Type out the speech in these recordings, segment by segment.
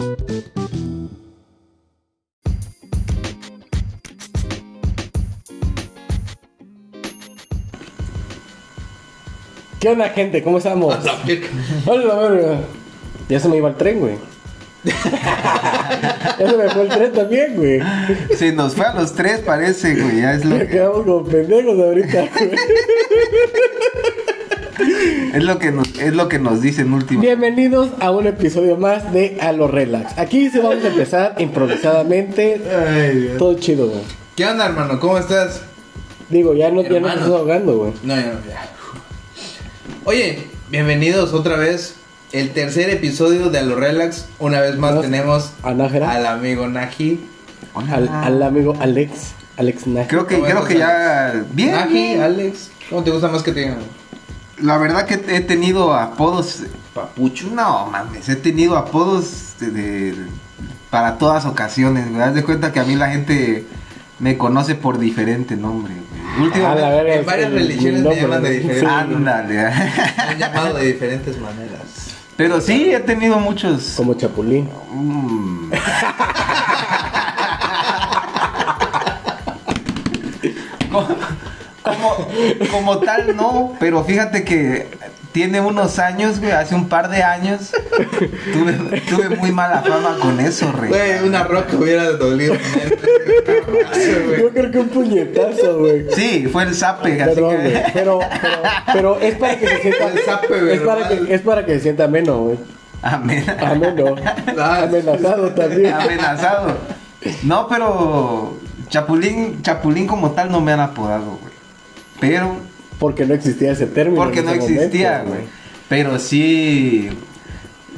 ¿Qué onda, gente? ¿Cómo estamos? Hola, verga. Ya se me iba el tren, güey. ya se me fue el tren también, güey. Se nos fue a los tres, parece, güey. Ya es lo Ya que, quedamos como pendejos ahorita, güey. Es lo que, nos, es lo que nos dicen último. Bienvenidos a un episodio más de A lo Relax. Aquí se vamos a empezar improvisadamente. Ay, Dios. Todo chido, güey. ¿Qué onda, hermano? ¿Cómo estás? Digo, ya no, ya no te estás ahogando, güey. No, ya no, ya. Oye, bienvenidos otra vez. El tercer episodio de A lo Relax. Una vez más tenemos A Nájera. al amigo Naji. Al, al amigo Alex. Alex Nájera. Creo que, ¿Cómo creo que ya. Bien. Naji. Alex. ¿Cómo te gusta más que te digan? La verdad que he tenido apodos. Papucho. No mames, he tenido apodos de, de- para todas ocasiones. Me das de cuenta que a mí la gente me conoce por diferente nombre, güey. Ah, Últimamente. en varias el- religiones el me llaman de güey. diferente- Ándale. Me han llamado de diferentes maneras. Pero sí, he tenido muchos. Como Chapulín. Mm. como, como, tal, no, pero fíjate que tiene unos años, güey, hace un par de años, tuve, tuve muy mala fama con eso, rey. Güey, una roca hubiera dolido. Yo creo que un puñetazo, güey. Sí, fue el zape, así güey. que... Pero, pero, pero es para que se sienta. El zape es, para que, es para que se sienta ameno, güey. Amén. Ameno. Ah, Amenazado también. Amenazado. No, pero Chapulín, Chapulín como tal no me han apodado, güey. Pero Porque no existía ese término. Porque no existía, güey. Pero sí.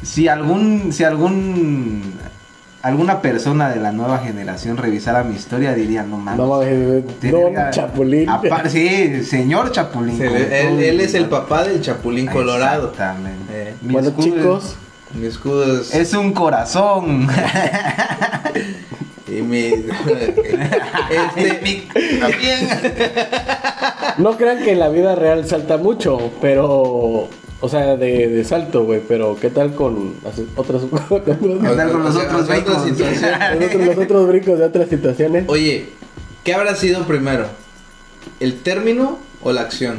Si algún. Si algún. Alguna persona de la nueva generación revisara mi historia, diría, no mames. No Don Chapulín. Sí, señor Chapulín. Se él, es el papá del Chapulín Colorado. Exactamente. Eh, Mi Bueno, escudo chicos, Mi escudo es. Es un corazón. Y mi. este, Mi- También. no crean que en la vida real salta mucho, pero. O sea, de, de salto, güey. Pero, ¿qué tal con las otras. con ¿Qué tal con los otros otros- los otros brincos de otras situaciones? Oye, ¿qué habrá sido primero? ¿El término o la acción?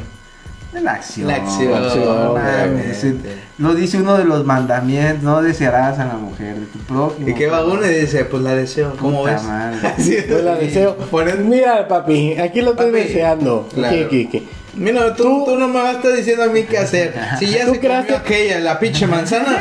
La acción. La acción. La acción, mames, obviamente. Lo dice uno de los mandamientos, no desearás a la mujer de tu prójimo. ¿Y qué va uno y dice? Pues la deseo. ¿Cómo Puta ves? madre. Sí, Pues la deseo. Mira, papi, aquí lo estoy Papi, deseando. claro. ¿Qué, qué, qué? Mira, tú, tú no me vas a estar diciendo a mí qué hacer. Si ya ¿Tú se creaste- comió aquella, la pinche manzana.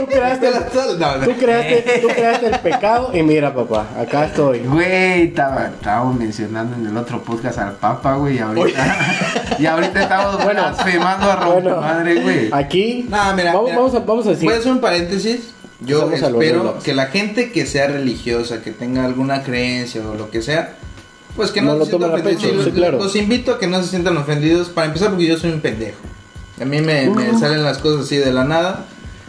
Tú creaste, sal- no, no. tú, creaste, tú creaste el pecado y mira, papá, acá estoy. Güey, estaba, estábamos mencionando en el otro podcast al Papa, güey, y ahorita, y ahorita estamos Bueno. blasfemando a romper Bueno, madre, güey. aquí No, mira, vamos, mira. vamos, a, vamos a decir. A hacer un paréntesis. Yo lo espero que la gente que sea religiosa, que tenga alguna creencia o lo que sea, pues que no, No lo se sientan tomen a ofendidos. pecho, Los- sí, claro. Los invito a que no se sientan ofendidos. Para empezar, porque yo soy un pendejo. A mí me, me salen las cosas así de la nada.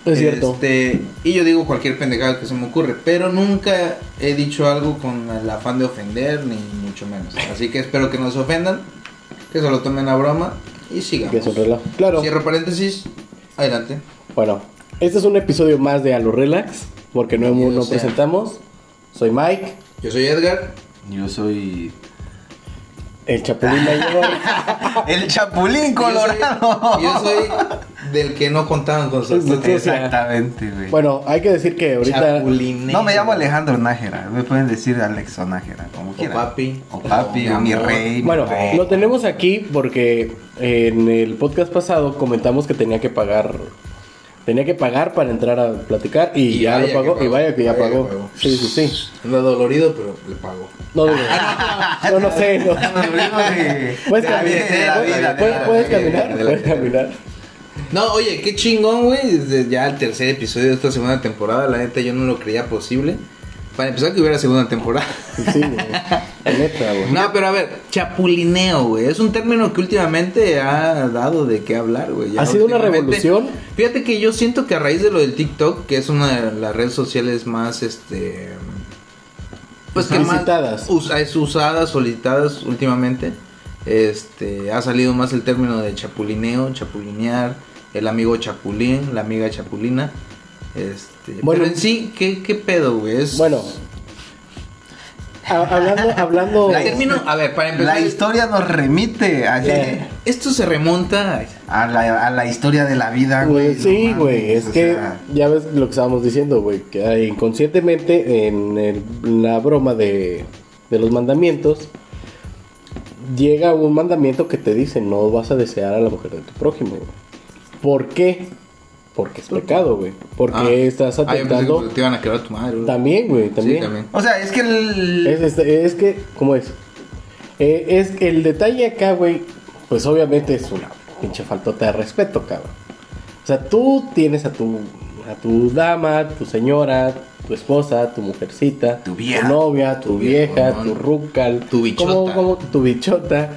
Es cierto. Este, y yo digo cualquier pendejada que se me ocurre, pero nunca he dicho algo con el afán de ofender, ni mucho menos. Así que espero que no se ofendan, que se lo tomen a broma y sigamos. Que es un relajo. Claro. Cierro paréntesis, adelante. Bueno, este es un episodio más de A lo Relax, porque no, sea. presentamos. Soy Mike, Yo soy Edgar. Yo soy el Chapulín Mayor. el Chapulín Y yo soy- Colorado. Yo soy, del que no contaban con su. Exactamente, güey. bueno, hay que decir que ahorita Chapulinero. no me llamo Alejandro Nájera, me pueden decir Alexo Nájera, como O quieran. papi. O papi, o, mi rey. mi Bueno, rey. lo tenemos aquí porque en el podcast pasado comentamos que tenía que pagar tenía que pagar para entrar a platicar y, Y ya lo pagó, pagó, y vaya que ya vaya pagó. pagó. Sí, sí, sí. Anda dolorido, pero le pago. No, no, no sé, no. de- Puedes caminar, puedes- caminar, puedes. No, oye, qué chingón, güey. Desde ya el tercer episodio de esta segunda temporada, la neta yo no lo creía posible. Para empezar que hubiera segunda temporada. Sí, güey. Neta, güey. No, pero a ver, chapulineo, güey. Es un término que últimamente ha dado de qué hablar, güey. Ya Ha sido una revolución. Fíjate que yo siento que a raíz de lo del TikTok, que es una de las redes sociales más, este... Pues que más Solicitadas. us- es usadas, solicitadas últimamente. Este, ha salido más el término de chapulineo, chapulinear, el amigo chapulín, la amiga chapulina. Este, Bueno. pero en sí, ¿qué, qué pedo, güey? Es... Bueno, hablando, hablando. Término, a ver, para empezar, La historia nos remite a, Ya. esto se remonta a la, a la historia de la vida, güey. Güey, sí, no güey, es que sea, ya ves lo que estábamos diciendo, güey, que inconscientemente en el- la broma de, de los mandamientos llega un mandamiento que te dice no vas a desear a la mujer de tu prójimo. güey. ¿Por qué? Porque es pecado, güey. Porque Ah. estás Ah, atentando te iban a quedar a tu madre, güey. también, güey, también. Sí, también. O sea, es que el. Es, es, es que, ¿cómo es? Eh, es que el detalle acá, güey, pues obviamente es una pinche faltota de respeto, cabrón. O sea, tú tienes a tu, a tu dama, tu señora, tu esposa, tu mujercita, Tu vieja. novia, tu, Tu vieja, tu rucal, Tu bichota. ¿cómo- cómo- tu bichota,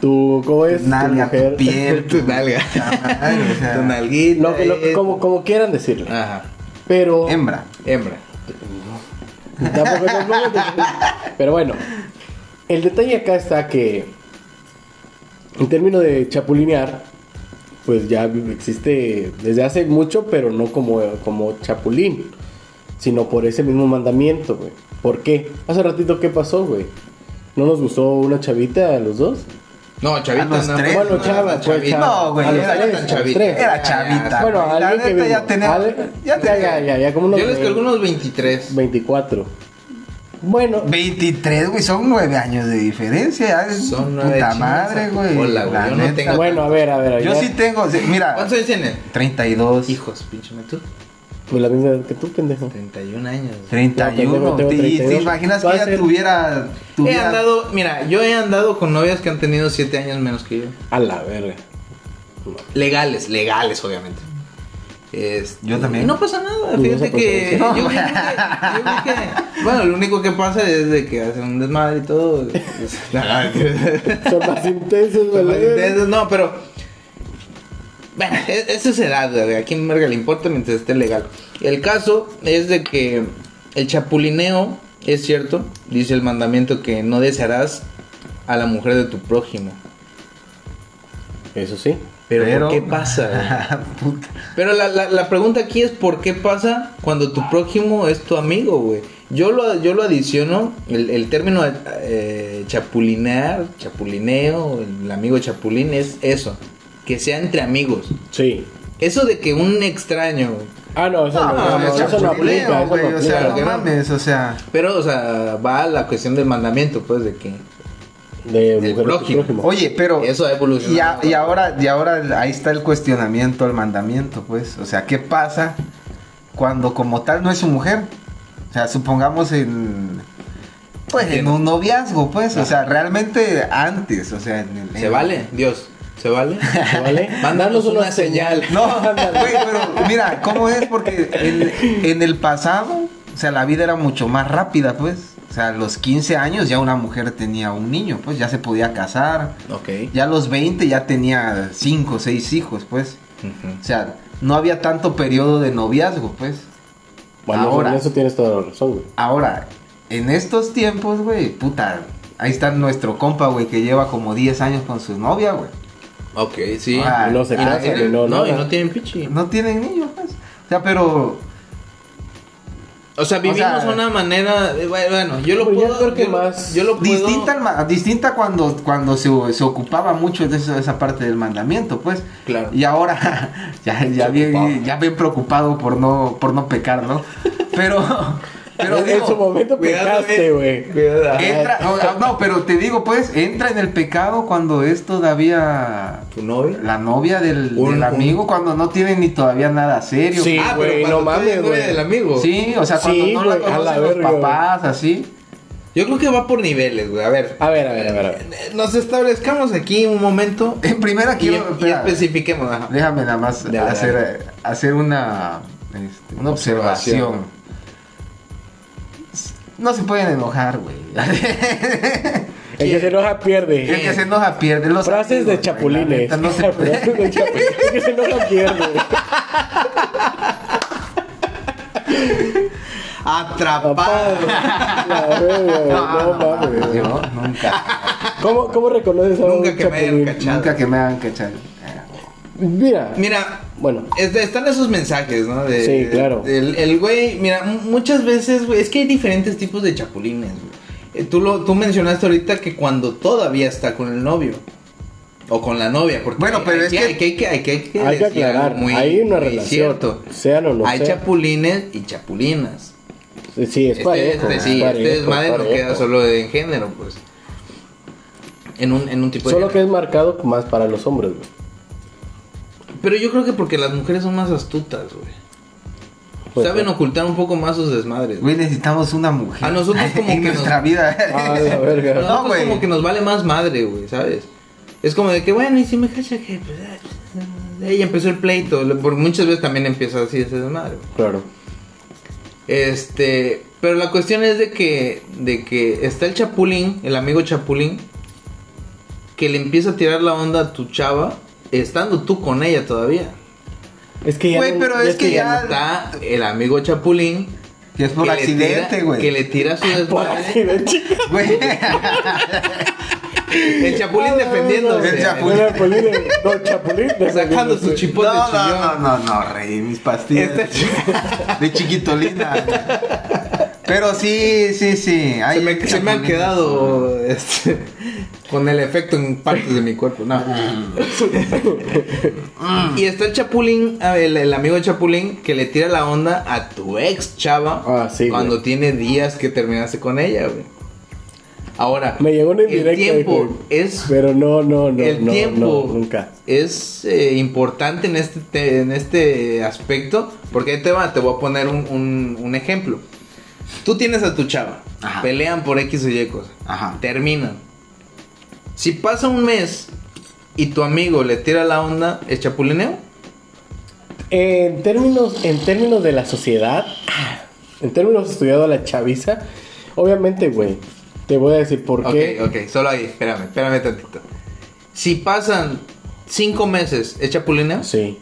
tu, ¿cómo es? Tu mujer. tu piel, Tu nalga. Ay, o sea, Tu nalguita. Lo que- lo- eh. como, como quieran decirle. Ajá. Pero. Hembra. Hembra. Tampoco- tampoco- Pero bueno, el detalle acá está que en términos de chapulinear, pues ya existe desde hace mucho, pero no como, como chapulín, sino por ese mismo mandamiento, güey. ¿Por qué? Hace ratito, ¿qué pasó, güey? ¿No nos gustó una chavita a los dos? No, chavita. A no, tres. Bueno, no, chava, no, pues, chavita. No, güey, A era tan a los chavita. Era chavita. Bueno, güey, la neta ya tenía. Ya ya, ya, ya, ya, como unos Yo les calculo unos 23. 24. Bueno, 23, güey, son 9 años de diferencia. Son nueve Puta chingas madre, a güey. cola, güey, yo no tengo- bueno, a ver, a ver. Yo ya- sí tengo, mira, ¿Cuántos años tienen? 32. Hijos, pinche tú. Pues la misma edad que tú, pendejo. 31 años. 31. No, tengo ¿Y 32. te imaginas que ella ser- tuviera. He tuviera andado, mira, yo he andado con novias que han tenido 7 años menos que yo. A la verga. Legales, legales, obviamente. Este, Yo también. No pasa nada, No fíjate pasa que, yo, yo que- Bueno, lo único que pasa es de que hacen un desmadre y todo. Son más intensos, Son más intensos, No, pero. Bueno, e- eso es edad, güey. A quién verga le importa mientras esté legal. El caso es de que el chapulineo es cierto. Dice el mandamiento que no desearás a la mujer de tu prójimo. Eso sí. Pero, Pero- ¿por qué pasa? Pero la, la, la pregunta aquí es ¿por qué pasa cuando tu prójimo es tu amigo, güey? Yo lo, yo lo adiciono, el, el término eh, chapulinear, chapulineo, el amigo chapulín es eso, que sea entre amigos. Sí. Eso de que un extraño, Ah, no, eso no, No, no, es eso no aplica. Eso güey, o sea, no que no. mames, o sea. pero, o sea, va a la cuestión del mandamiento, pues, de que De tu prójimo. prójimo. Oye, pero. eso ha Y, evolucionado. a- y ahora, y ahora ahí está el cuestionamiento al mandamiento, pues. O sea, ¿qué pasa cuando como tal no es su mujer? O sea, supongamos en. Pues en un noviazgo, pues. O sea, realmente antes, o sea. en el- ¿Se en- vale? Dios, ¿se vale? ¿Vale? Mándanos una señal. No, güey, pero mira, ¿cómo es? Porque en, en el pasado, o sea, la vida era mucho más rápida, pues. O sea, a los 15 años ya una mujer tenía un niño, pues ya se podía casar. Ok. Ya a los 20 ya tenía 5 o 6 hijos, pues. Ujú. O sea, no había tanto periodo de noviazgo, pues. Bueno, Ahora. en eso tienes toda la razón, güey. Ahora, en estos tiempos, güey, puta, ahí está nuestro compa, güey, que lleva como 10 años con su novia, güey. Ok, sí. Ah, Y no se Y no casan, no, no, y no tienen pichi. No tienen niños, pues. O sea, pero O sea, vivimos sea, una manera, de- bueno, yo lo Pues yo puedo, creo que yo, más yo lo puedo, distinta, al ma- distinta cuando, cuando se, se ocupaba mucho de esa, esa parte del mandamiento, pues. Claro. Y ahora ya, ya, bien, ya bien preocupado por no, por no pecar, ¿no? Pero, pero en digo, su momento Cuidado, pecaste, güey. Cuidado. entra, no, no, pero te digo, pues, entra en el pecado cuando es todavía ¿Tu novia? la novia del, Un- del amigo, cuando no tienen ni todavía nada serio. Sí. ah, güey, pero no mames, novia güey. del amigo. Sí, o sea, cuando Sí, no la güey, a la conocen los verga, güey. papás, así. Yo creo que va por niveles, güey. A ver. A ver, a ver, a ver. a ver. Eh, Nos establezcamos aquí un momento En primera y, quiero... y espera. especifiquemos. ajá. Déjame nada más hacer, eh, hacer una, este, una observación. No se pueden enojar, güey. El que se enoja pierde. El que se enoja pierde los Frases amigos, de chapulines. neta, no se puede. Frases de chapulines. El que se enoja pierde. Atrapado. Verga, güey. No mames. Yo nunca, ¿Cómo, ¿Cómo reconoces a un Nunca que me hayan chapulín? cachado. nunca que me hagan cachar. Mira, Mira, bueno, Es- están esos mensajes, ¿no? De- Sí, claro. El, el güey, mira, muchas veces, güey, es que hay diferentes tipos de chapulines, güey. Eh, Tú, lo, tú mencionaste ahorita que cuando todavía está con el novio. O con la novia, porque Bueno, pero hay es que, que- hay que, hay que, hay que, hay que hay que aclarar, muy- hay una relación, cierto. sean o no hay sean. chapulines y chapulinas. sí, es Este, parejo. este es sí, parejo, este desmadre es no queda solo en género, pues. En un, en un tipo de Solo que género. es marcado más para los hombres, güey. Pero yo creo que porque las mujeres son más astutas, güey. Pues, Saben bueno. ocultar un poco más sus desmadres. Güey, necesitamos una mujer. A nosotros como en que nuestra nos- vida. Ah, la verga. Pero a nosotros güey. como que nos vale más madre, güey, ¿sabes? Es como de que, bueno, y si me cacha que... Pues, ah, ahí empezó el pleito. Porque muchas veces también empieza así ese desmadre, güey. Claro. Este... Pero la cuestión es de que... De que está el chapulín, el amigo chapulín... Que le empieza a tirar la onda a tu chava... Estando tú con ella todavía. Es que ya Güey, no- pero es que Y ya- está el amigo chapulín... Que es por que accidente, güey. Que le tira su Por desmadre. Güey. El chapulín defendiéndose. El chapulín. No, Chapulín, no, Chapulín Sacando su chipote No, no, no, no, no, rey, mis pastillas. Este- De chiquitolina. Pero sí, sí, sí. se me, se me han quedado este, con el efecto en partes de mi cuerpo. No. y está el chapulín, el, el amigo chapulín, que le tira la onda a tu ex chava Ah, sí, cuando güey. tiene días que terminaste con ella, güey. Ahora, Me llegó una el tiempo es Pero no, no, no. el no, tiempo no, nunca. es eh, importante en este, te- en este aspecto, porque ahí te va, te voy a poner un, un- un ejemplo. Tú tienes a tu chava, Ajá. pelean por X o Y cosa, Ajá. terminan. Si pasa un mes y tu amigo le tira la onda, ¿es chapulineo? En términos, en términos de la sociedad, en términos estudiado a la chaviza, obviamente, güey, te voy a decir por qué. Ok, ok, solo ahí, espérame, espérame tantito. Si pasan cinco meses, ¿es chapulineo? Sí.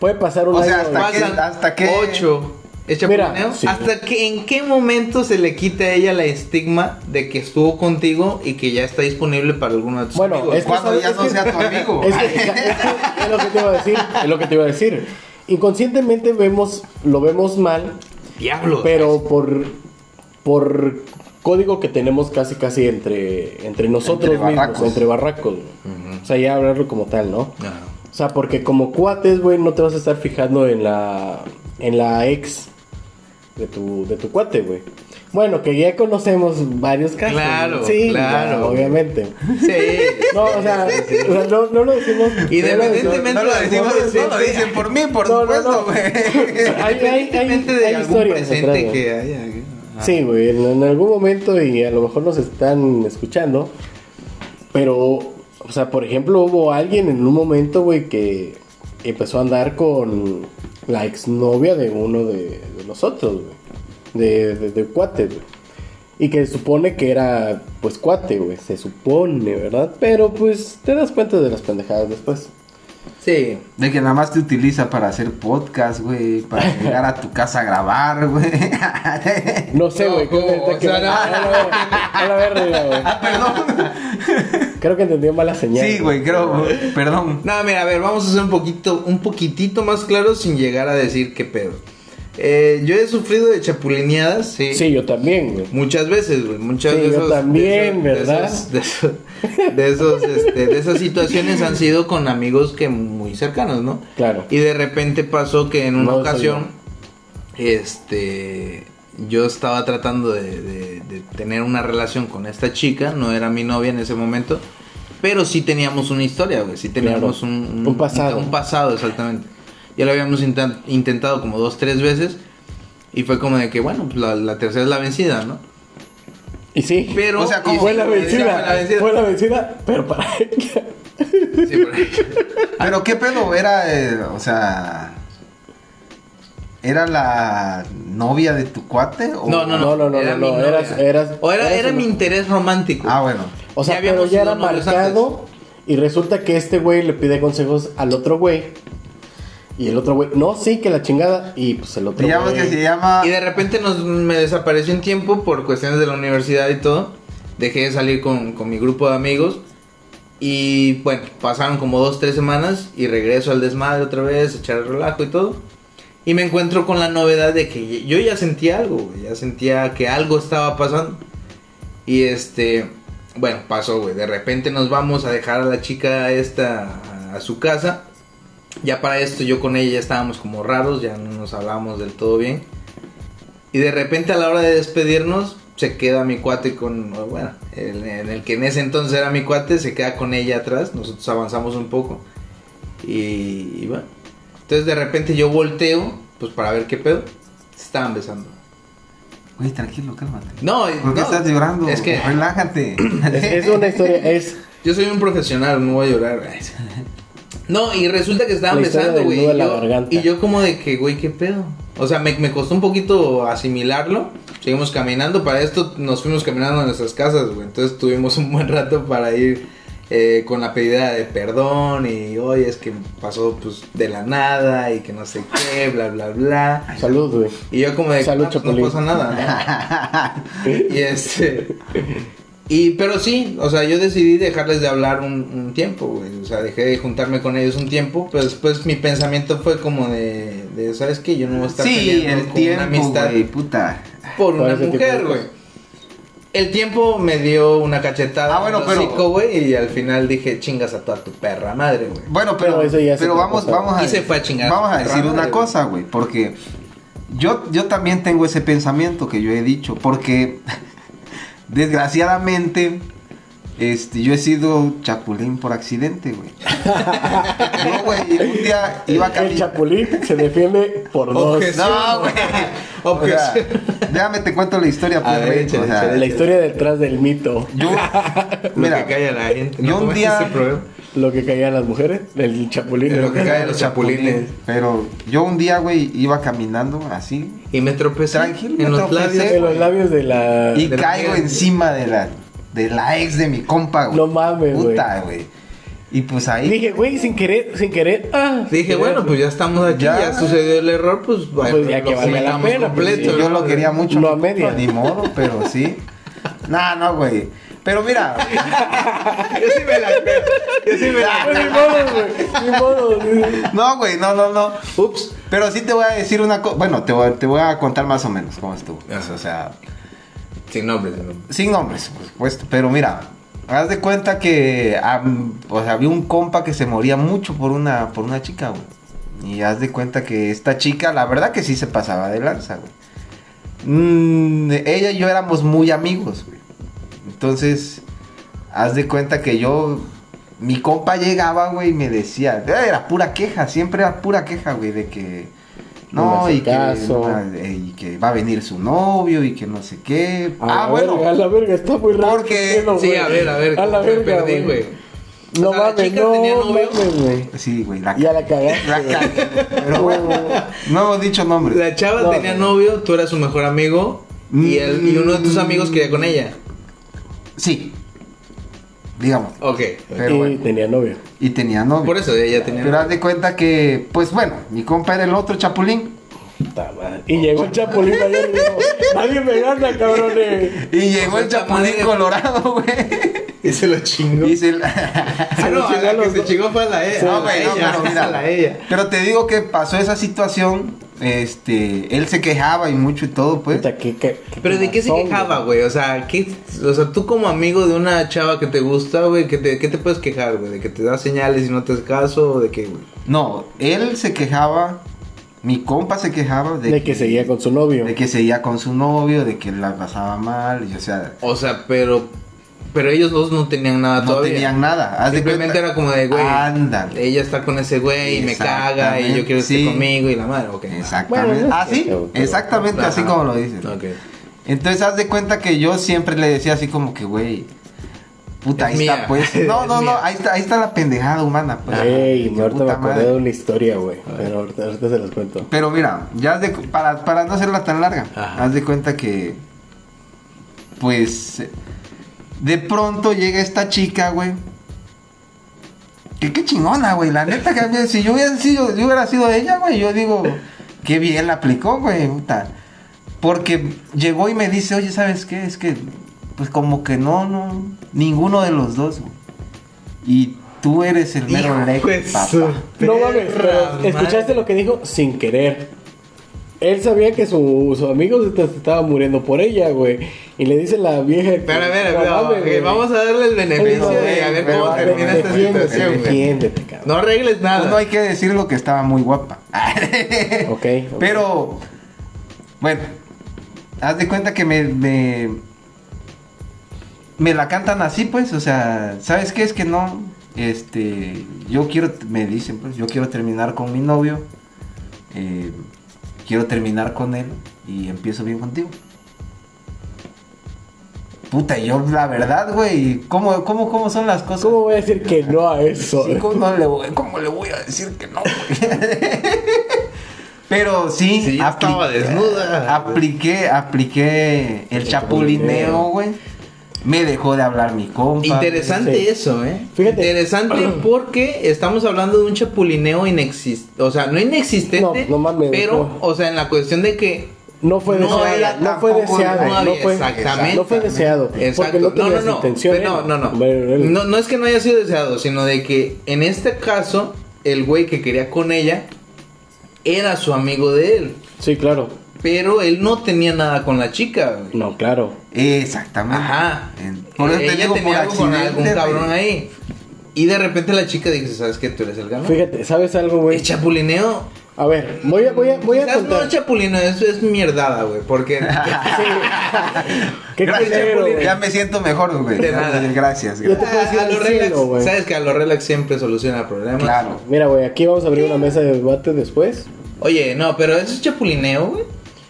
Puede pasar un O año. sea, hasta que- hasta que- ocho. ¿Es Mira, chapulineo? sí. ¿Hasta que en qué momento se le quita a ella la estigma de que estuvo contigo y que ya está disponible para alguno de tus Bueno, amigos? es que Cuando ya es no que- sea tu amigo. Es, que- lo que te iba a decir, es lo que te iba a decir. Inconscientemente vemos, lo vemos mal, Diablos. pero por, por código que tenemos casi casi entre, entre nosotros Entre mismos, barracos. entre barracos. O sea, ya hablarlo como tal, ¿no? No. O sea, porque como cuates, güey, no te vas a estar fijando en la en la ex de tu de tu cuate, güey. Bueno, que ya conocemos varios casos. Claro, sí, claro. ya, obviamente. Sí. No, o sea, o sea, no, no lo decimos. Independientemente No lo decimos, de no lo dicen por mí, por No, no, supuesto, no. güey. Hay, hay, hay, Independientemente de hay algún presente que haya. Ajá. Sí, güey, en, en algún momento y a lo mejor nos están escuchando, pero, o sea, por ejemplo, hubo alguien en un momento, güey, que empezó a andar con la exnovia de uno de, de nosotros, güey, de, de, de cuate, güey. Y que supone que era, pues, cuate, güey, se supone, ¿verdad? Pero, pues, te das cuenta de las pendejadas después. Sí. De que nada más te utiliza para hacer podcast, güey. Para llegar a tu casa a grabar, güey. No sé, güey, No, no. a la ver- a la verga, güey. ah, perdón. Creo que entendí mala señal. Sí, güey, creo. Perdón. No, mira, a ver, vamos a ser un poquito, un poquitito más claros sin llegar a decir qué pedo. Eh, yo he sufrido de chapulineadas, sí. Sí, yo también, güey. Muchas veces, güey. Muchas Sí, de yo esos, también, de esos- ¿verdad? De, esos, de, esos, este, de esas situaciones han sido con amigos que muy cercanos, ¿no? Claro. Y de repente pasó que en una No ocasión, este, yo estaba tratando de, de- de tener una relación con esta chica, no era mi novia en ese momento, pero sí teníamos una historia, güey, sí teníamos Claro. un, Un pasado. Un, pasado, exactamente. Ya lo habíamos inten- intentado como dos, tres veces. Y fue como de que, bueno, pues la, la tercera es la vencida, ¿no? Y sí, Pero O sea, ¿cómo? y- fue la vencida. fue la vencida. Fue la vencida, pero para ella. Sí, ahí. Pero qué pedo era, eh, o sea. ¿Era la novia de tu cuate? O... No, no, No, no. no, no, era no, no, eras- eras- o era, eras era un- mi interés romántico. Ah, bueno. O sea, Ya pero ya era marcado. Y resulta que este güey le pide consejos al otro güey. Y el otro güey, no, sí, que la chingada. Y pues el otro Digamos güey. que se llama. Y de repente nos, me desapareció un tiempo por cuestiones de la universidad y todo. Dejé de salir con, con mi grupo de amigos. Y bueno, pasaron como dos, tres semanas y regreso al desmadre otra vez, echar el relajo y todo. Y me encuentro con la novedad de que yo ya sentía algo, ya sentía que algo estaba pasando. Y este, bueno, pasó, güey. De repente nos vamos a dejar a la chica esta a, su casa. Ya para esto yo con ella ya estábamos como raros, ya no nos hablábamos del todo bien. Y de repente a la hora de despedirnos, se queda mi cuate con, bueno, en el que en ese entonces era mi cuate, se queda con ella atrás, nosotros avanzamos un poco. Y, y bueno, entonces de repente yo volteo, pues para ver qué pedo, se estaban besando. Güey, tranquilo, cálmate. No, ¿Por qué no, estás llorando? Es que Relájate. Es, es una historia, es yo soy un profesional, no voy a llorar. No, y resulta que estaban besando, güey. yo- y yo como de que, güey, qué pedo. O sea, me, me costó un poquito asimilarlo. Seguimos caminando. Para esto nos fuimos caminando a nuestras casas, güey. Entonces tuvimos un buen rato para ir eh, con la pedida de perdón. Y, oye, es que pasó pues de la nada y que no sé qué, bla, bla, bla. salud, güey. Y yo como de, Salud, "Ah, pues, no Chapulín". pasa nada, ¿no? y este... Y, pero sí, o sea, yo decidí dejarles de hablar un, un tiempo, güey. O sea, dejé de juntarme con ellos un tiempo, pero después mi pensamiento fue como de, de ¿sabes qué? Yo no voy a estar Sí, peleando el con una tiempo, amistad güey, puta. por Por una mujer, güey. El tiempo me dio una cachetada Ah, bueno, pero- hocico, y al final dije, chingas a toda tu perra madre, güey. Bueno, pero, Pero eso ya es pero vamos, vamos a Y se fue a chingar Vamos a decir una cosa, güey, porque yo, yo también tengo ese pensamiento que yo he dicho, porque desgraciadamente este, yo he sido chapulín por accidente, güey. No, güey, un día iba a El chapulín se defiende por dos. Objeción. No, güey. O sea, Objeción. déjame te cuento la historia, pues, ver, güey. échale, O sea, échale. La historia detrás del mito. yo, Lo mira, que calla la gente. yo ¿no? un ¿Cómo es día-? Lo que caían las mujeres, el chapulín. De lo que cae de los chapulines. Pero yo un día, güey, iba caminando así Y me tropecé Tranquilo, en me los tropecé. labios. En los labios de la. y de caigo encima de la de la ex de mi compa, güey. No mames, güey. Puta, güey. Y pues ahí Dije, güey, sin querer, sin querer. Ah, Dije, bueno, pues ya estamos aquí, ya, Ya. sucedió el error, pues, bueno, Pues ya que lo valga la pena, pues, completo, sí, yo ¿no? lo quería mucho. No a media. Ni modo, pero sí. Nah, no, güey. Pero mira, Yo sí me la creo. Yo sí me la Pues, ni modo, güey. Ni modo. güey. no, güey, no, no, no. Ups. Pero sí te voy a decir una cosa. Bueno, te voy, te voy a contar más o menos cómo estuvo. Ajá. O sea, Sin nombre, sin nombre. sin nombres, por supuesto. Pero mira, haz de cuenta que o había un compa que se moría mucho por una, por una chica, güey. Y haz de cuenta que esta chica, la verdad que sí se pasaba de lanza, güey. Mm, ella y yo éramos muy amigos, güey. Entonces, haz de cuenta que yo, mi compa llegaba, güey, y me decía, era pura queja, siempre era pura queja, güey, de que, No no, me hace y que, caso. no, eh, y que va a venir su novio y que no sé qué. A ah, la bueno, verga, a la verga, está muy raro. Porque- Sí, a ver, a ver. A la verga, perdí, güey. No O sea, la mames, chica no tenía novio. mames, güey. sí, güey, la, Ya la cagaste. la güey. cagué, Pero bueno, no hemos dicho nombres. La chava No, tenía no. novio, tú eras su mejor amigo. Y, él, y uno de tus amigos quería con ella. Sí, digamos. Ok. Pero y bueno. tenía novio. Y tenía novio. Por eso ella tenía Pero haz de cuenta que, pues bueno, mi compa era el otro chapulín. Y llegó el chapulín y dijo, nadie me gana, cabrones. Y llegó el chapulín colorado, güey. Y se lo chingó. Y se la- Ah, no, a chingó la los que se chingó fue a la ella. No, güey, no, pero mira. a la ella. Pero te digo que pasó esa situación. Este, él se quejaba y mucho y todo, pues. Puta, qué, qué- qué Pero ¿de qué se quejaba, güey? O sea, ¿qué, o sea, tú como amigo de una chava que te gusta, güey, ¿qué te, qué te puedes quejar, güey? ¿De que te da señales y no te hace caso? ¿O de qué, güey? No, él se quejaba. Mi compa se quejaba de, De que seguía con su novio. de que seguía con su novio, de que la pasaba mal, y o sea, O sea, pero pero ellos dos no tenían nada no todavía. tenían nada. Haz de Simplemente era como de, güey, Ándale. ella está con ese güey y me caga y yo quiero estar Sí. conmigo y la madre, ok. Exactamente. Bueno, así, pero- exactamente Ajá. así como lo dices. Ok. Entonces haz de cuenta que yo siempre le decía así como que, güey, puta, Es ahí mía. está pues. No, no, no, ahí está, ahí está la pendejada humana, pues. Ey, me ahorita me acordé madre. de una historia, güey. Pero ahorita, ahorita se las cuento. Pero mira, ya haz de, para, para no hacerla tan larga, Ajá. haz de cuenta que, pues, de pronto llega esta chica, güey. Que qué chingona, güey. La neta que si yo hubiera sido, yo hubiera sido ella, güey, yo digo, qué bien la aplicó, güey, puta. Porque llegó y me dice, oye, ¿sabes qué? Es que, pues como que no, no, ninguno de los dos, güey. Y tú eres el mero Hijo leco, papá. No mames, pero escuchaste lo que dijo sin querer. Él sabía que su, su amigo se te- se estaba muriendo por ella, güey. Y le dice la vieja. que- Espera, espera, no vamos a darle el beneficio Pero, de a ver pero, cómo a ver, termina esta Defiéndete, situación. güey. defiéndete, cabrón. No arregles nada. Uno hay que decir lo que estaba muy guapa. Ok, ok. Pero, bueno, haz de cuenta que me, me, me la cantan así, pues, o sea, ¿sabes qué? Es que no, este, yo quiero, me dicen, pues, yo quiero terminar con mi novio, eh, quiero terminar con él y empiezo bien contigo. Puta, yo la verdad, güey, ¿cómo, cómo, ¿cómo son las cosas? ¿Cómo voy a decir que no a eso? Sí, ¿cómo, no le voy, cómo le voy a decir que no? güey? Pero sí, Sí, ya estaba desnuda. Apliqué, apliqué el chapulineo, güey. Me dejó de hablar mi compa. Interesante Sí. eso, ¿eh? Fíjate. Interesante porque estamos hablando de un chapulineo inexistente. O sea, no inexistente. No, no mames, Pero, no. o sea, en la cuestión de que. No fue No deseado. era No, fue tampoco- deseado. no fue, exactamente. no fue deseado. Exacto. no No, no, no. intención. Pero No, no, No, no es que no haya sido deseado, sino de que en este caso, el güey que quería con ella era su amigo de él. Sí, claro. Pero él no tenía nada con la chica, güey. No, claro. Exactamente. Ajá. Por eso te ella digo, tenía por algo con algún cabrón ahí. Y de repente la chica dice, ¿sabes qué? Tú eres el ganón. Fíjate, ¿sabes algo, güey? El chapulineo. A ver, voy a, voy a, voy a no contar. es chapulineo, eso es mierdada, güey. Porque. Qué Gracias, culero. Ya me siento mejor, güey. De nada. Gracias, Yo te gracias. puedo decir a cielo, relax, güey. sabes que a los relax siempre soluciona problemas. Claro. Mira, güey, aquí vamos a abrir una mesa de debate después. Oye, no, pero eso es chapulineo, güey.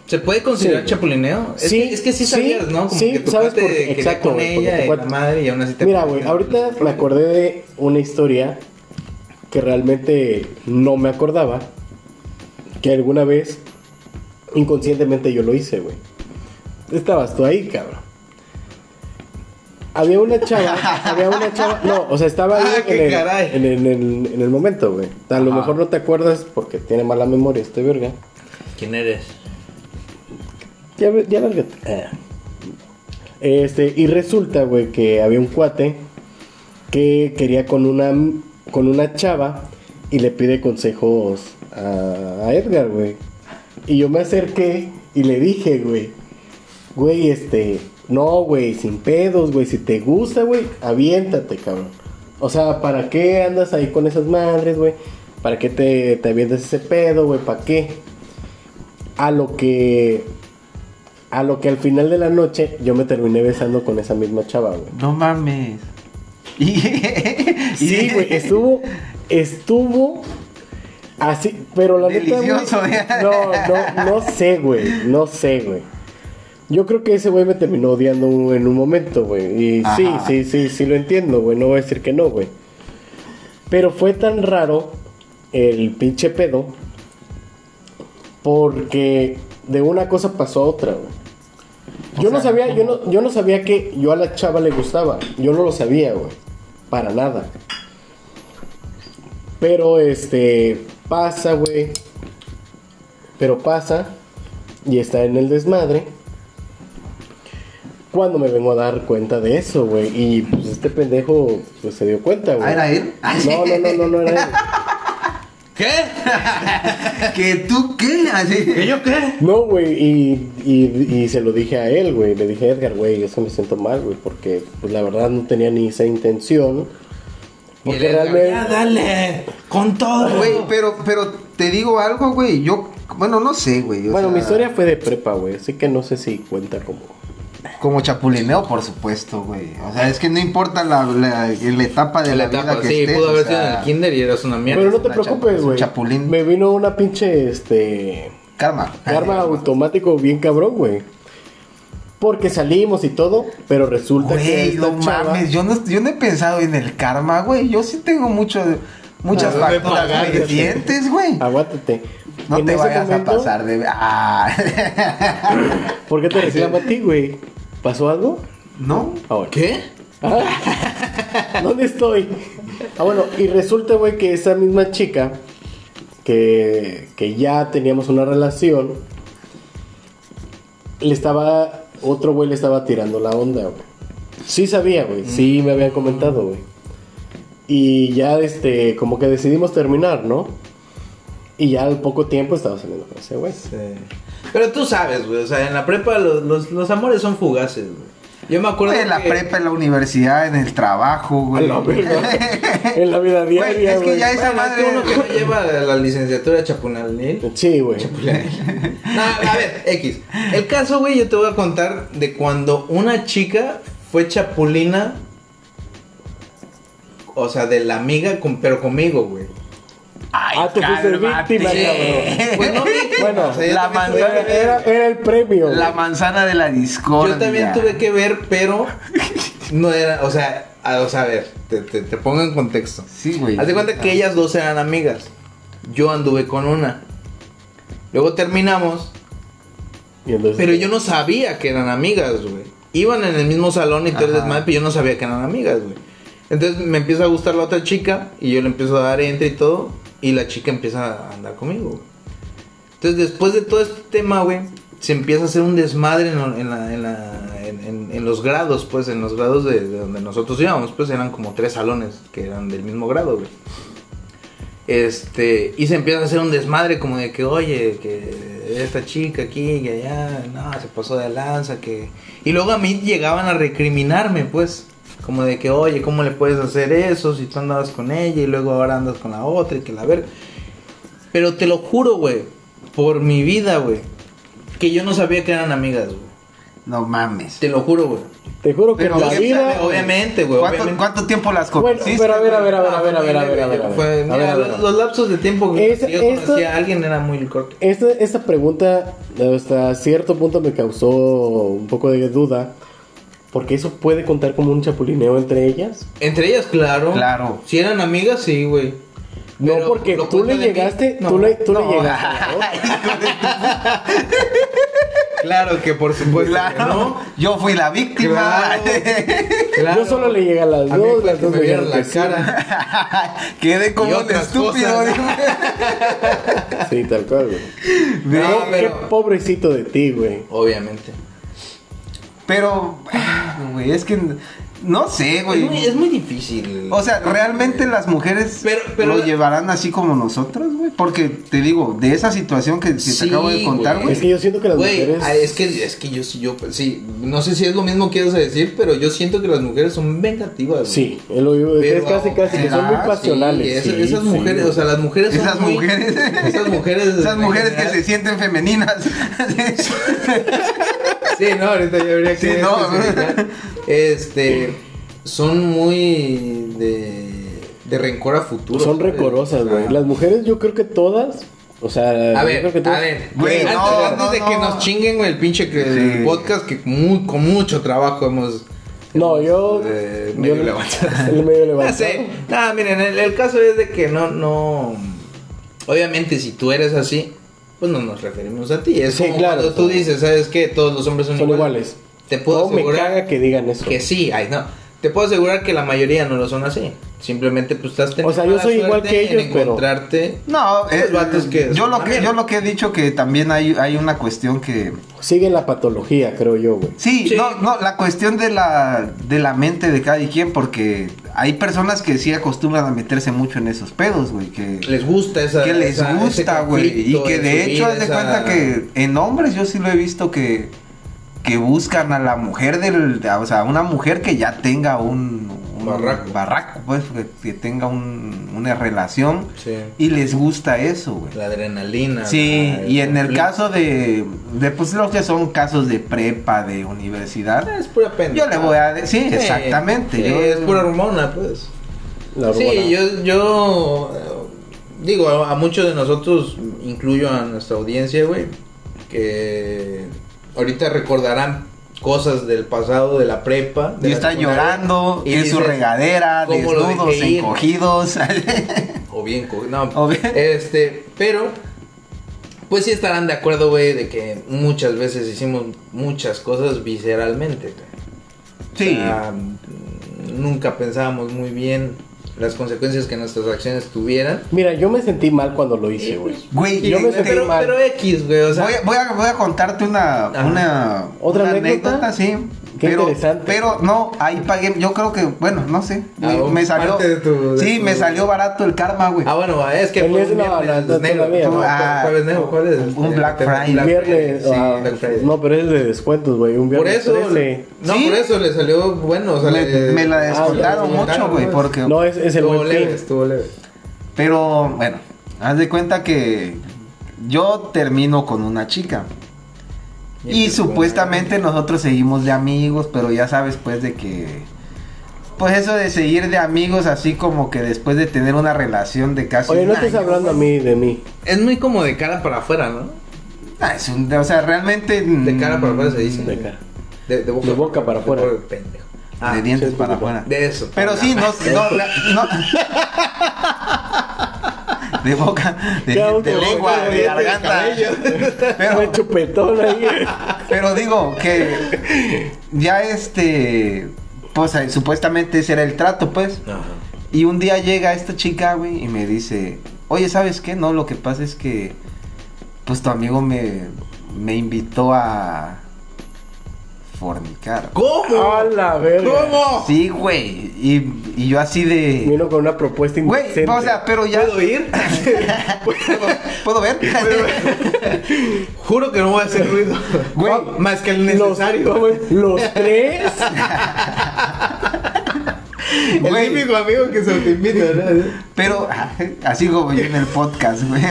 ¿Se puede considerar Sí. chapulineo? Es, Sí, que, es que sí sí, sabías, ¿no? Como sí, que tu sabes por qué, quería exacto, con ella tu y la madre y aún así te Mira, güey, ahorita me acordé de una historia que realmente no me acordaba. Que alguna vez, inconscientemente yo lo hice, güey. Estabas tú ahí, cabrón. Había una chava, había una chava, no, o sea, estaba ahí Ah, en, qué el, caray. en, el, en el- en el momento, güey. A lo Ajá. mejor no te acuerdas porque tiene mala memoria este verga. ¿Quién eres? Ya, ya lárgate. Ah. Este, y resulta, güey, que había un cuate que quería con una con una chava y le pide consejos a, a Edgar, güey. Y yo me acerqué y le dije, güey, güey, este, no, güey, sin pedos, güey, si te gusta, güey, aviéntate, cabrón. O sea, ¿para qué andas ahí con esas madres, güey? ¿Para qué te, te avientas ese pedo, güey? ¿Para qué? A lo que a lo que al final de la noche yo me terminé besando con esa misma chava, güey. No mames. Sí, güey, estuvo estuvo así, pero la neta güey, güey. No, no no sé, güey, no sé, güey. Yo creo que ese güey me terminó odiando en un momento, güey. Y sí, sí, sí, sí lo entiendo, güey. No voy a decir que no, güey. Pero fue tan raro el pinche pedo. Porque de una cosa pasó a otra, güey. Yo O no sea, sabía, yo no, yo no sabía que yo a la chava le gustaba. Yo no lo sabía, güey. Para nada. Pero este pasa, güey. Pero pasa y está en el desmadre. Cuando me vengo a dar cuenta de eso, güey. Y pues este pendejo pues se dio cuenta, güey. ¿Ah, era él? No, no, no, no, no era él. ¿Qué? ¿Que tú qué? Así. ¿Que yo qué? No, güey, y, y, y se lo dije a él, güey. Le dije, Edgar, güey, es que me siento mal, güey, porque pues la verdad no tenía ni esa intención. Porque realmente... Ya, dale, con todo. Güey, pero, pero te digo algo, güey. Yo, bueno, no sé, güey. Bueno, sea, mi historia fue de prepa, güey, así que no sé si cuenta como... Como chapulineo, por supuesto, güey. O sea, es que no importa la, la, la etapa de la, la vida etapa, que sí, estés. pudo o haber sea, sido en el kinder y eras una mierda. Pero no te preocupes, güey. chapulín. Me vino una pinche, este... Karma. Karma automático bien cabrón, güey. Porque salimos y todo, pero resulta que Güey, esta no chava... mames, yo no, yo no he pensado en el karma, güey. Yo sí tengo mucho, muchas Ah, facturas pendientes, güey. Aguántate. No En te vayas momento, a pasar de... Ah. ¿Por qué te reclama a ti, güey? ¿Pasó algo? ¿No? Ahora. ¿Qué? Ah, ¿Dónde estoy? Ah, bueno, y resulta, güey, que esa misma chica, que, que ya teníamos una relación, le estaba, otro güey le estaba tirando la onda, güey. Sí sabía, güey, sí me habían comentado, güey. Y ya, este, como que decidimos terminar, ¿no? Y ya al poco tiempo estaba saliendo con ese güey. Sí. Pero tú sabes, güey, o sea, en la prepa los, los, los amores son fugaces, güey. Yo me acuerdo Güey, en la que- prepa, en la universidad, en el trabajo, güey. la verga. en la vida Güey, diaria, es que güey. ya esa Bueno, es que madre- uno que no lleva la licenciatura chapunalil. Sí, güey. No, a ver, X. El caso, güey, yo te voy a contar de cuando una chica fue chapulina. O sea, de la amiga, con- pero conmigo, güey. Ay, Ah, tú fuiste víctima, cabrón. Bueno, o sea, yo la tuve Era, el premio. La güey. manzana de la discordia. Yo también tuve que ver, pero no era, o sea, a, o sea, a ver, te, te, te pongo en contexto. Sí, güey. Haz de cuenta que ellas dos eran amigas. Yo anduve con una. Luego terminamos, Y pero yo no sabía que eran amigas, güey. Iban en el mismo salón y todo el desmadre, pero yo no sabía que eran amigas, güey. Entonces me empieza a gustar la otra chica y yo le empiezo a dar entre y todo y la chica empieza a andar conmigo. Entonces después de todo este tema, güey, se empieza a hacer un desmadre en, los grados, pues, en los grados de, de donde nosotros íbamos, pues eran como tres salones que eran del mismo grado, güey. Este, y se empieza a hacer un desmadre como de que, oye, que esta chica aquí, que allá, no, se pasó de lanza, que... Y luego a mí llegaban a recriminarme, pues, como de que, oye, ¿cómo le puedes hacer eso si tú andabas con ella y luego ahora andas con la otra y que la ver... Pero te lo juro, güey, por mi vida, güey, que yo no sabía que eran amigas, güey. No mames. Te lo juro, güey. Te juro que Pero en la ¿qué vida. sabe? Obviamente, güey. ¿Cuánto, cuánto tiempo las Bueno, conociste? pero a ver, a ver, a ver, a ver, a ver, a ver, a ver, a ver. Fue- mira, a ver, a los, ver. los lapsos de tiempo que Es- yo esto- conocí a alguien era muy corto. Esta, esta pregunta hasta cierto punto me causó un poco de duda. Porque eso puede contar como un chapulineo entre ellas. Entre ellas, claro. Claro. Si eran amigas, sí, güey. No, Pero porque lo tú le llegaste, no. tú le, tú le No. llegaste. ¿no? Claro que por supuesto. Claro. ¿no? Yo fui la víctima. Claro. Claro. Yo solo le llegué a las A dos, las dos me vieron la cara. Quedé como un estúpido. Sí, tal cual, güey. No, No, pero- Qué pobrecito de ti, güey. Obviamente. Pero, güey, es que no sé, Es güey. muy, es muy difícil. O sea, ¿realmente las mujeres Pero- pero- lo llevarán así como nosotros, güey? Porque te digo, de esa situación que, que Sí, te acabo de contar, güey. Es que yo siento que las Güey, mujeres. ah, es que, es que yo sí, yo, sí, no sé si es lo mismo que ibas a decir, pero yo siento que las mujeres son vengativas. güey. Sí, es, lo, es Pero- casi casi que son muy Ah, pasionales. Sí, esas, sí, esas mujeres, o sea, las mujeres son Esas muy- mujeres. esas mujeres, Esas en mujeres que se sienten femeninas. Sí, no, ahorita yo habría que Sí, no. Este son muy de de rencor a futuro. Son sea, güey. Las mujeres, yo creo que todas. O sea, A yo ver, creo que a ver, Güey, antes, no, antes no, de que no. nos chinguen güey, el pinche que- el Sí. podcast que muy, con mucho trabajo hemos No, yo. eh, yo medio levantado. El medio Ya levantado. sé. Nada, miren, el, el caso es de que no, no. Obviamente, si tú eres así, pues no nos referimos a ti. Es Sí, como claro, cuando tú dices, ¿sabes qué? Todos los hombres son, Son iguales. Te puedo ¿Cómo me asegurar caga que digan eso? que sí, ay, no. Te puedo asegurar que la mayoría no lo son así. Simplemente pues estás teniendo O sea, yo soy igual suerte que ellos, en pero- encontrarte. No, eh, vatos que yo lo que yo lo que he dicho que también hay hay una cuestión que Sigue la patología, creo yo, güey. Sí, Sí. no, no, la cuestión de la, de la mente de cada quien, porque hay personas que sí acostumbran a meterse mucho en esos pedos, güey, que, Les gusta esa. que les esa- gusta, güey, y que de hecho, haz de esa- cuenta que en hombres yo sí lo he visto que, que buscan a la mujer del, o sea, una mujer que ya tenga un, un Barraco. barraco, pues, que, que tenga un- una relación Sí. y les gusta eso, güey. La adrenalina. Sí, la- y en el caso de, de pues los que son casos de prepa, de universidad, Es pura pena. yo le voy a decir, sí, exactamente. Sí, yo- es pura hormona, pues. La hormona. Sí, yo, yo digo, a, a muchos de nosotros, incluyo a nuestra audiencia, güey, que ahorita recordarán cosas del pasado de la prepa. de y la está llorando y en su regadera, ¿cómo lo desnudos, encogidos. O bien, no, O bien. este, pero, pues sí estarán de acuerdo, güey, de que muchas veces hicimos muchas cosas visceralmente. O sí, sea, nunca pensábamos muy bien las consecuencias que nuestras acciones tuvieran. Mira, yo me sentí mal cuando lo hice, güey. Güey, Yo me sentí pero, mal. pero X, güey, o sea, voy, a, voy, a, voy a contarte una, Ajá. una, ¿Otra una anécdota? sí. Qué pero, interesante. Pero no, ahí pagué, yo creo que, bueno, no sé. Ah, un me salió. parte de tu- de sí, tu- me salió barato el karma, güey. Ah, bueno, es que El fue un no, viernes negro. no. Ah, ¿Jueves negro? ¿Cuál es? un Black Friday. Black viernes. sí, ah, Black Friday. no, pero es de descuentos, güey. Un Por viernes eso, 13. no, ¿Sí? por eso le salió bueno, o sea, me, le- me la ah, descontaron mucho, güey, porque... No, es, es el estuvo buen leve, fin. estuvo leve. Pero bueno, haz de cuenta que yo termino con una chica. Y supuestamente nosotros seguimos de amigos, pero ya sabes pues de que... Pues eso de seguir de amigos así como que después de tener una relación de casi... Oye, no estés año, hablando a mí de mí. Es muy como de cara para afuera, ¿no? Ah, es un- o sea, realmente... De cara para afuera se dice. De cara. De, de boca, De boca para afuera. De pendejo. Ah, de dientes sí, para afuera. de eso. Pero sí, no, no, no. De boca, de, lengua, de de garganta. Pero chupetón ahí. pero digo que ya este, pues supuestamente ese era el trato, pues. Ajá. Y un día llega esta chica, güey, y me dice, oye, ¿sabes qué? No, lo que pasa es que, pues tu amigo me, me invitó a fornicar. ¿Cómo? A la verga. ¿Cómo? Sí, güey. Y, y yo así de... Vino con una propuesta Güey, indecente. o sea, pero ya... ¿Puedo ir? ¿Puedo ver? Juro que no voy a hacer ruido. Güey, más que el los, necesario. los tres. el típico amigo que se autoinvita, ¿no? Pero así como yo en el podcast, güey.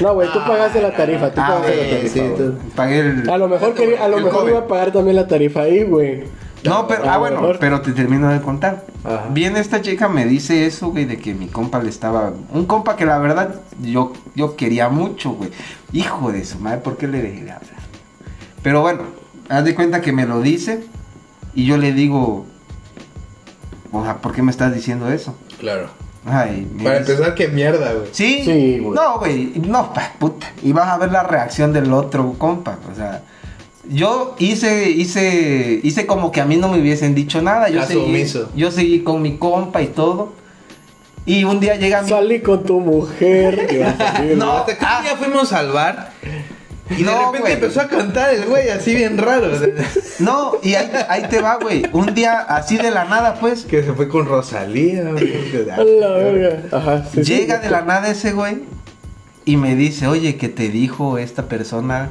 No, güey, tú pagaste la tarifa. Tú Ah, pagaste la tarifa. sí, tú- pagué el... A lo mejor, quería- a lo mejor iba a pagar también la tarifa ahí, güey. No, pero, ah, bueno, mejor. pero te termino de contar. Ajá. Viene esta chica, me dice eso, güey, de que mi compa le estaba... Un compa que la verdad yo, yo quería mucho, güey. Hijo de su madre, ¿por qué le dejé de hablar? Pero bueno, haz de cuenta que me lo dice y yo le digo... O sea, ¿por qué me estás diciendo eso? Claro. Ay, me Para empezar, qué mierda, güey. ¿Sí? Sí, güey. No, güey, no, pa, puta. Y vas a ver la reacción del otro compa, o sea... Yo hice, hice, hice como que a mí no me hubiesen dicho nada. Yo seguí, yo seguí con mi compa y todo. Y un día llega mi... Salí con tu mujer. No, que un día fuimos al bar y de No, repente güey. empezó a cantar el güey así bien raro. No, y ahí, ahí te va, güey. Un día así de la nada, pues. que se fue con Rosalía. güey. A la verga. Ajá. sí, sí. Llega de la nada ese güey y me dice, oye, que te dijo esta persona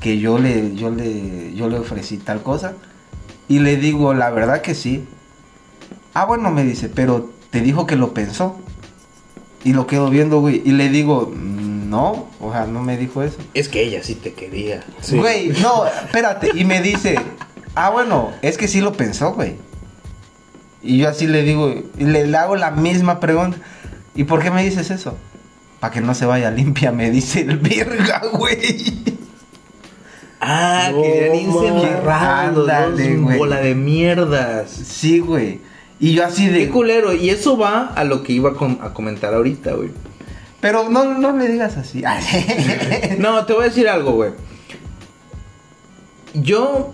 que yo le, yo le, yo le ofrecí tal cosa. Y le digo, la verdad que sí. Ah, bueno, me dice, pero te dijo que lo pensó. Y lo quedo viendo, güey. Y le digo, no, o sea, no me dijo eso. Es que ella sí te quería. Sí. Güey, no, espérate. Y me dice, ah, bueno, es que sí lo pensó, güey. Y yo así le digo, y le, le hago la misma pregunta. ¿Y por qué me dices eso? Para que no se vaya limpia, me dice el verga, güey. Ah, No, querían irse mames. amarrando, Ándale, dos güey. bola de mierdas. Sí, güey. Y yo así de... Qué culero. Y eso va a lo que iba a, com- a comentar ahorita, güey. Pero no, no le digas así. No, te voy a decir algo, güey. Yo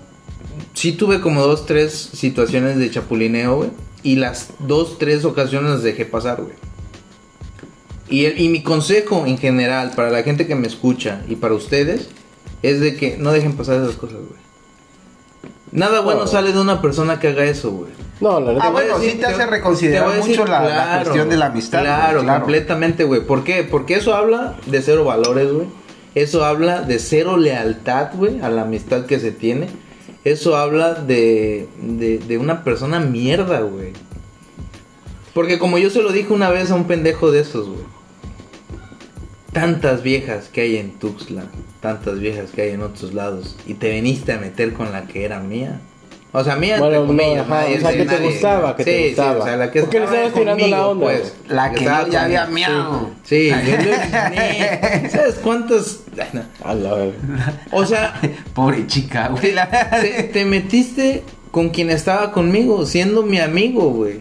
sí tuve como dos, tres situaciones de chapulineo, güey. Y las dos, tres ocasiones las dejé pasar, güey. Y, el- y mi consejo en general para la gente que me escucha y para ustedes es de que no dejen pasar esas cosas, güey. Nada bueno No. sale de una persona que haga eso, güey. No, la neta. Ah, bueno, decir- sí te hace reconsiderar te mucho la- la cuestión de la amistad, Claro, claro. completamente, güey. ¿Por qué? Porque eso habla de cero valores, güey. Eso habla de cero lealtad, güey, a la amistad que se tiene. Eso habla de, de, de una persona mierda, güey. Porque como yo se lo dije una vez a un pendejo de esos, güey. Tantas viejas que hay en Tuxtla, tantas viejas que hay en otros lados, y te viniste a meter con la que era mía. O sea, mía, Bueno, entre comillas, no, nadie- o sea, que te gustaba, que te Sí, sí, gustaba. o sea, la que ¿Por qué le estaba estabas tirando la conmigo, onda, pues. La que estaba yo ya había miado. Sí, yo le ¿Sabes no. A la verga. O sea, Pobre chica, güey. te, la- te- te metiste con quien estaba conmigo, siendo mi amigo, güey.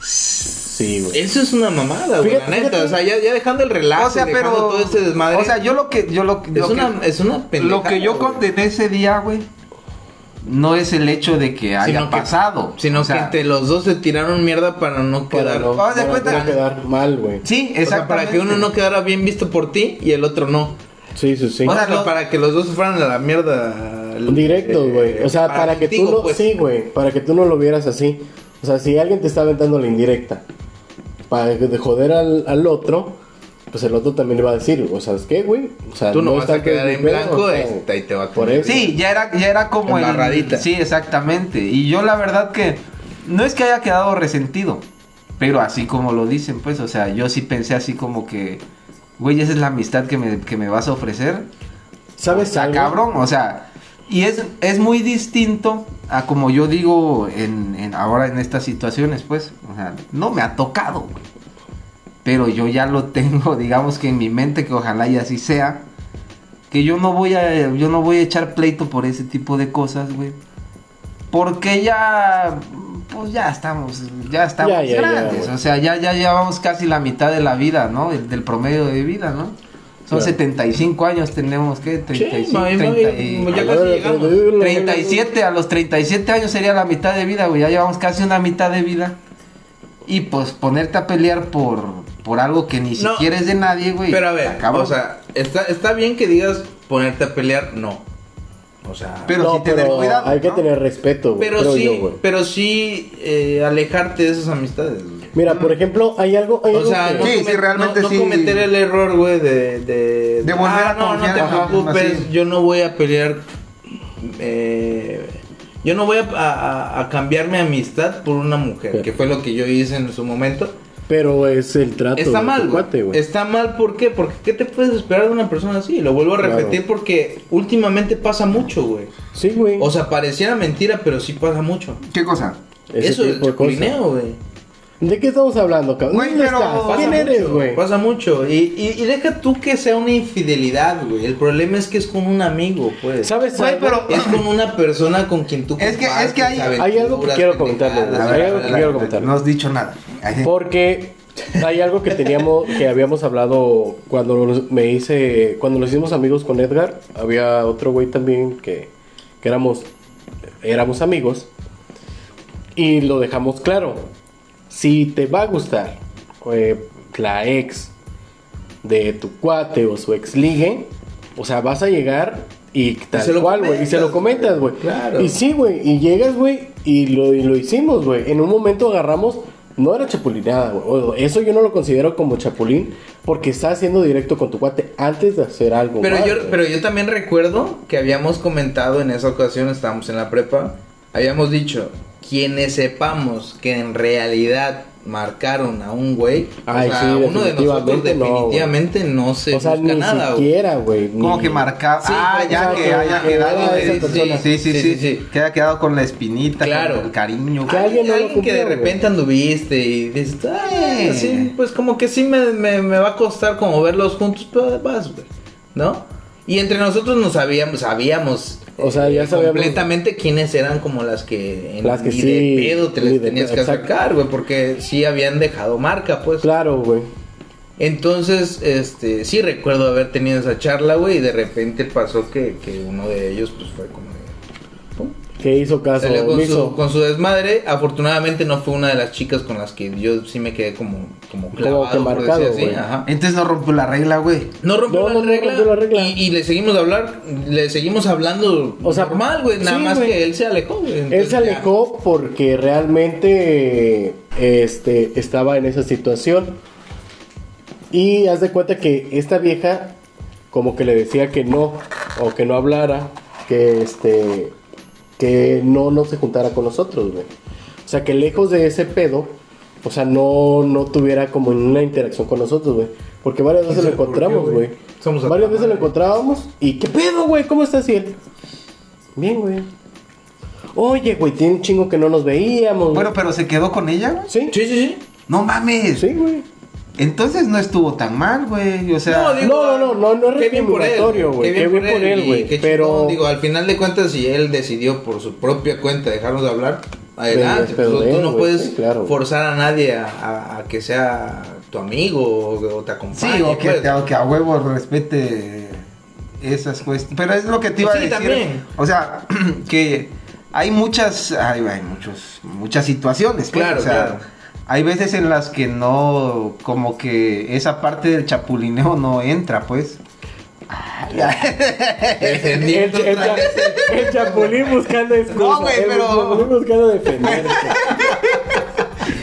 Sí, güey. Eso es una mamada, güey, la neta. fíjate. O sea, ya, ya dejando el relajo, O sea, pero... todo este desmadre. O sea, yo lo que... Yo lo, es, lo una, que, es una pendejada, Lo que yo güey. condené ese día, güey, no es el hecho de que haya Sino que- pasado. Sino O sea, que entre los dos se tiraron mierda para no Para quedar. no, Haz de para cuenta- no quedar mal, güey. Sí, O sea, exactamente. para que uno no quedara bien visto por ti y el otro no. Sí, sí, sí. O sea, para que los dos fueran a la mierda. Directos, eh, güey. O sea, para, que tú no, pues. sí, güey, para que tú no lo vieras así. O sea, si alguien te está aventando la indirecta para de joder al, al otro, pues el otro también le va a decir, o sea, ¿sabes qué, güey? O sea, Tú no, vas a quedar en blanco, o sea, este, te va a eso. Sí, ya era, ya era como el. Embarradita. Sí, exactamente. Y yo la verdad que no es que haya quedado resentido, pero así como lo dicen, pues, o sea, yo sí pensé así como que, güey, esa es la amistad que me, que me vas a ofrecer. ¿Sabes Está algo? cabrón, o sea, y es, es muy distinto a como yo digo en, en- ahora en estas situaciones, pues, o sea, no me ha tocado, güey. Pero yo ya lo tengo, digamos que en mi mente, que ojalá y así sea, que yo no voy a, yo no voy a echar pleito por ese tipo de cosas, güey. Porque ya, pues ya estamos, ya estamos Ya, ya, ya, grandes, o sea, ya, ya llevamos casi la mitad de la vida, ¿no? El- del promedio de vida, ¿no? Son Claro. 75 años tenemos, ¿qué? 35, mami, 30 mami, y- ya casi ver, llegamos. 37, a los 37 años sería la mitad de vida, güey. Ya llevamos casi una mitad de vida. Y pues ponerte a pelear por, por algo que ni No, siquiera es de nadie, güey. Pero a ver, cabrón. o sea, está, está bien que digas ponerte a pelear, no. O sea, Pero no, sí tener pero cuidado, hay que tener respeto, güey, pero sí, yo, pero sí eh, alejarte de esas amistades. güey. Mira, por ejemplo, hay algo, hay O algo sea, que- no, Sí, comet- sí, realmente no- no sí. cometer el error, güey, de, de, De volver ah, a no, no te ajá, preocupes, así. yo no voy a pelear, eh, yo no voy a, a- a cambiar mi amistad por una mujer, que fue lo que yo hice en su momento. Pero es el trato Está de mal, tu güey. Está mal, ¿por qué? Porque ¿qué te puedes esperar de una persona así? Lo vuelvo a Claro. repetir porque últimamente pasa mucho, güey. Sí, güey. O sea, pareciera mentira, pero sí pasa mucho. ¿Qué cosa? Ese Eso cosas. chapulineo, güey. ¿De qué estamos hablando, cabrón? Güey, ¿Dónde pero- estás? Pasa ¿Quién mucho, eres, güey? Pasa mucho. Y, y, y deja tú que sea una infidelidad, güey. El problema es que es con un amigo, pues. ¿Sabes Güey, pero- Es con una persona con quien tú Es que- es que hay- hay algo que quiero comentarle, güey. pendejadas, Hay algo que quiero comentar. No has dicho nada. Porque hay algo que teníamos, que habíamos hablado cuando nos- me hice, cuando nos hicimos amigos con Edgar, había otro güey también que, que éramos, éramos amigos y lo dejamos claro. Si te va a gustar eh, la ex de tu cuate o su ex ligue, o sea, vas a llegar y tal se cual, güey, y se lo comentas, güey. Claro. Y sí, güey, y llegas, güey, y lo, y lo hicimos, güey. En un momento agarramos, no era chapulineada, güey. o- Eso yo no lo considero como chapulín, porque está haciendo directo con tu cuate antes de hacer algo. Pero yo, güey. pero yo también recuerdo que habíamos comentado en esa ocasión, estábamos en la prepa, habíamos dicho, quienes sepamos que en realidad marcaron a un güey, Ay, o sea, sí, uno de nosotros definitivamente no, se o sea, busca ni nada, güey. siquiera, güey. Como que marcar. Sí, ah, pues, ya o sea, que que- haya que quedado. haya de- esa persona. Sí, sí, Sí, sí, sí, sí. Que haya quedado con la espinita, Claro. con el cariño. Que alguien no lo alguien que de repente anduviste y dices, "Ay, sí, pues como que sí me, me, me va a costar como verlos juntos, pero vas, güey, ¿no? Y entre nosotros nos sabíamos, sabíamos, O sea, ya sabíamos- completamente quiénes eran como las que en Las que ni sí, de pedo te les tenías que exacto. acercar, güey, porque sí habían dejado marca, pues. Claro, güey. Entonces, este, sí recuerdo haber tenido esa charla, güey, y de repente pasó que, que uno de ellos, pues fue como Que hizo caso Salió con omiso. su, con su desmadre. Afortunadamente no fue una de las chicas con las que yo sí me quedé como, como clavado, que por marcado, decir así, güey. ajá. Entonces no rompió la regla, güey. No rompió, No, la, no, no regla, rompió la regla. Y, y le seguimos a hablar, le seguimos hablando O sea, normal, güey. Nada sí, más güey. que él se alejó, güey. Él se ya. alejó porque realmente este, estaba en esa situación. Y haz de cuenta que esta vieja como que le decía que no, o que no hablara, que este que no, no se juntara con nosotros, güey. O sea, que lejos de ese pedo, o sea, no, no tuviera como una interacción con nosotros, güey. Porque varias veces lo ¿Por qué, encontramos, güey? güey. Somos a Varias veces lo encontrábamos y ¿qué pedo, güey? ¿Cómo estás? Y él, bien, güey. Oye, güey, tiene un chingo que no nos veíamos. Bueno, pero se quedó con ella, güey. sí, Sí, sí, sí. No mames. sí, güey. Entonces no estuvo tan mal, güey. O sea, No, digo, no, no, no, no es qué bien por él, discriminatorio, güey, Qué bien, por él, güey, pero- chingón, digo, al final de cuentas, si él decidió por su propia cuenta dejarnos de hablar, adelante. pues, tú él, no güey, puedes sí, claro. forzar a nadie a, a- a que sea tu amigo o, o te acompañe. sí, o que, pues. te- o que a huevo respete esas cuestiones. Pero es lo que te iba a Sí, decir. también. O sea, que hay muchas, hay, hay muchos, muchas situaciones. pues, Claro, o sea, claro. Hay veces en las que no, como que esa parte del chapulineo no entra, pues. El, Defendiendo el- el chapulín buscando excusas. No, güey, el pero- chapulín buscando defenderse.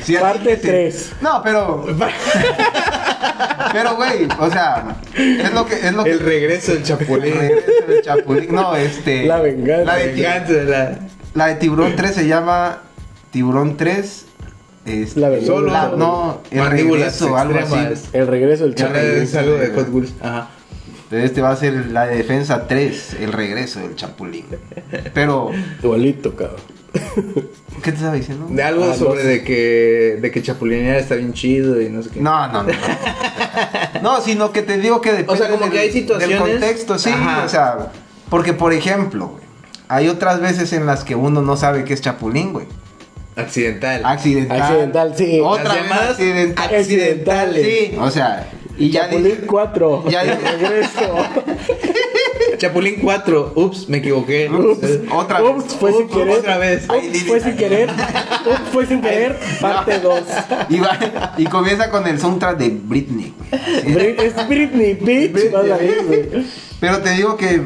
Sí, Parte sí. 3. No, pero. pero, güey, o sea, es lo que. Es lo que El regreso del el chapulín. regreso del chapulín. No, este. La venganza. La de, Venganza la- la de Tiburón 3 se llama Tiburón 3. Este, La venganza. Solo la- no, el regreso, algo así. El regreso del Ya chapulín. es algo de Hot Wheels. Ajá. Entonces este va a ser la de defensa 3, el regreso del chapulín. Pero, Igualito, cabrón. ¿qué te estaba diciendo? De algo Ah, sobre no. de que de que chapulinear está bien chido y no sé qué. No, no, no. No, sino que te digo que depende O sea, como del, que hay situaciones- del contexto, sí. Ajá. O sea, porque por ejemplo, güey, hay otras veces en las que uno no sabe qué es chapulín, güey. Accidental. Accidental. Accidental, sí. Otra vez accidental. accidentales. Sí, o sea, y ya Chapulín dije, 4. Ya dije. regreso. Chapulín 4. Ups, me equivoqué. Ups. Otra vez. Ups, fue sin Ups, querer. otra vez. Ups, fue sin querer. Ups, fue sin querer. Parte 2. Y, y comienza con el soundtrack de Britney. Sí. Es Britney, bitch. Vas a ver, güey. Pero te digo que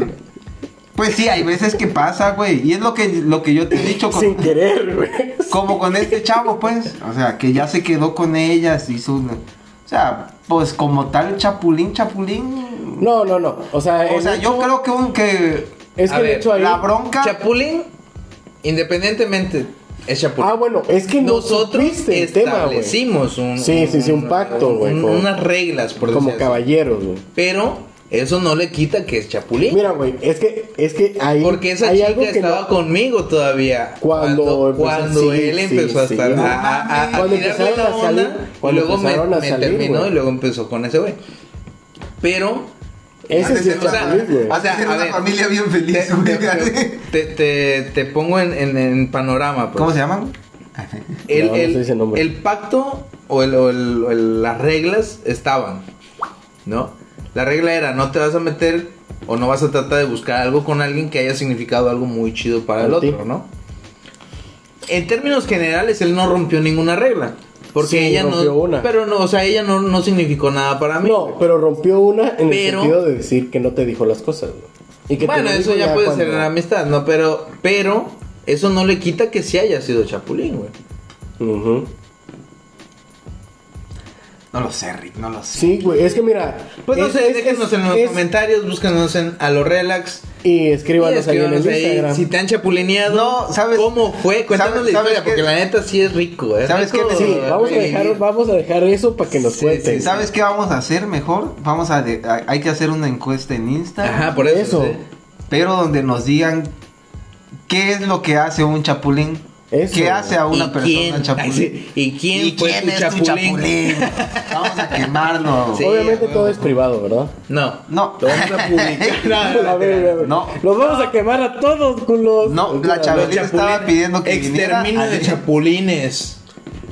pues sí, hay veces que pasa, güey, y es lo que lo que yo te he dicho con, Sin querer, güey. como con este chavo, pues, o sea, que ya se quedó con ellas y su o sea, pues como tal chapulín, chapulín. No, no, no. O sea, o sea, yo hecho- creo que un que Es que ver, el hecho ahí. la bronca Chapulín, independientemente, es chapulín. Ah, bueno, es que no Nosotros el tema, establecimos un, Sí, sí, sí, un pacto, güey, un- como- unas reglas, por Como decir así. caballeros, güey. Pero eso no le quita que es chapulín. Mira, güey, es que, es que ahí. porque esa hay chica algo que estaba no- conmigo todavía. Cuando cuando, empezó- cuando sí, él sí, empezó a sí. estar No a, a- a- a Cuando tirarle empezaron la a salir- onda, y cuando luego me, a terminó y luego empezó con ese güey. Pero Ese sí es O sea, chapulín, güey. o sea, Hacer a una ver, familia bien feliz, güey. te- te- te- te pongo en, en- en panorama. pues. ¿Cómo se llaman? El, No, no el- sé ese nombre. el pacto o, el- o el- o el- las reglas estaban, ¿no? La regla era no te vas a meter o no vas a tratar de buscar algo con alguien que haya significado algo muy chido para el otro, ¿no? En términos generales, él no rompió ninguna regla. Porque Sí, ella rompió no. una. Pero no, o sea, ella no, no significó nada para mí. No, pero rompió una en Pero- el sentido de decir que no te dijo las cosas, güey. Y que bueno, eso ya puede cuando- ser en la amistad, ¿no? Pero, pero, eso no le quita que sí haya sido Chapulín, güey. Ujú. No lo sé, Rick, no lo sé. Sí, güey, es que mira. Pues no es- sé, es- déjenos es- en los es- comentarios, búscanos en a lo relax. Y Y escríbanos ahí en el escríbanos ahí Instagram. si te han chapulineado. No, ¿sabes? ¿Cómo fue? Cuéntanos ¿Sabes- la historia, qué? porque la neta sí es rico, ¿eh? ¿Sabes qué? Rico, Sí, vamos a dejar, vamos a dejar eso para que nos Sí, cuenten. sí, ¿Sabes qué vamos a hacer mejor? Vamos a, de- a- hay que hacer una encuesta en Instagram, Ajá, por eso. Pero donde nos digan qué es lo que hace un chapulín. Eso. ¿Qué hace a una ¿Y persona quién? chapulín? ¿Y quién ¿Y fue quién tu es tu chapulín? chapulín? Vamos a quemarlo. Sí. Obviamente todo es privado, ¿verdad? No. No. Lo vamos a publicar. No, no, A ver, a ver. No. Los vamos a quemar a todos, culos. No, la Chabelita estaba pidiendo que a- de chapulines.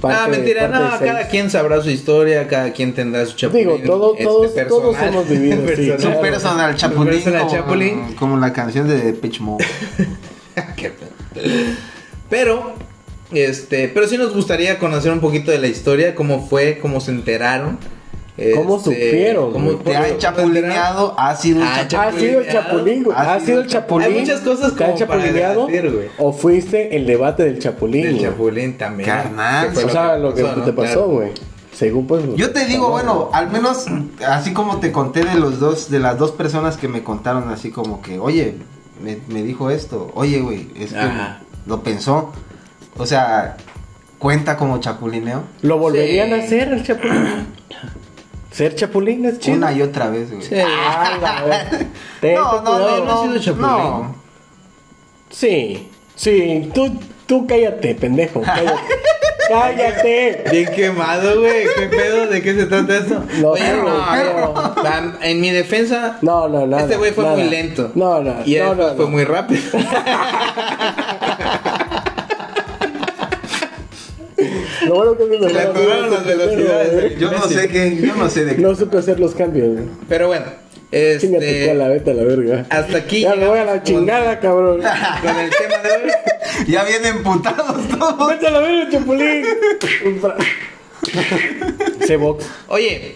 Parte- ah, mentira, no, seis. cada quien sabrá su historia, cada quien tendrá su chapulín. Digo, todo- este, todos- personal. todos hemos vivido, sí, Personal. Su claro. personal chapulín. personal como, chapulín. como la canción de Pitch Mode. Pero, este, pero sí nos gustaría conocer un poquito de la historia, cómo fue, cómo se enteraron. ¿Cómo este, supieron, cómo- güey? Te han cómo chapulineado, ha sido un Ah, chapulín. ¿Ha sido el chapulín, güey? Ha ¿Ha sido el chapulín? Hay muchas cosas ¿Te han chapulineado? debatir, güey. ¿O fuiste el debate del chapulín? Güey? chapulín también. Carnal. Que O sea, lo que pasó, te ¿no? pasó, Claro. güey. Según pues. Yo te digo, bueno, al menos así como te conté de los dos, de las dos personas que me contaron así como que, oye, me, me dijo esto, oye, güey, es que Ajá. Lo pensó. O sea, cuenta como chapulineo. ¿Lo volverían Sí. a hacer el chapulín? ¿Ser chapulín es chido? Una y otra vez, güey. Sí. Ah, No, no, no, no ha sido no, chapulín. no. Sí, sí, tú, tú cállate, pendejo, cállate. cállate. Bien quemado, güey. ¿Qué pedo? ¿De qué se trata eso? No Oye, no, no. En mi defensa, No, no, nada. este güey fue nada. muy lento. No, no, Y él no, no, fue no. muy rápido. Lo bueno que mi Se le atoraron las velocidades, güey. Yo no sé qué, yo no sé de qué. No supe hacer los cambios, güey. Pero bueno, Este, cola, vete a la verga. hasta aquí. Ya me voy a la chingada, cabrón. Con el tema de hoy. Ya vienen putados todos. Vete a la verga, chapulín. C-Box. Oye,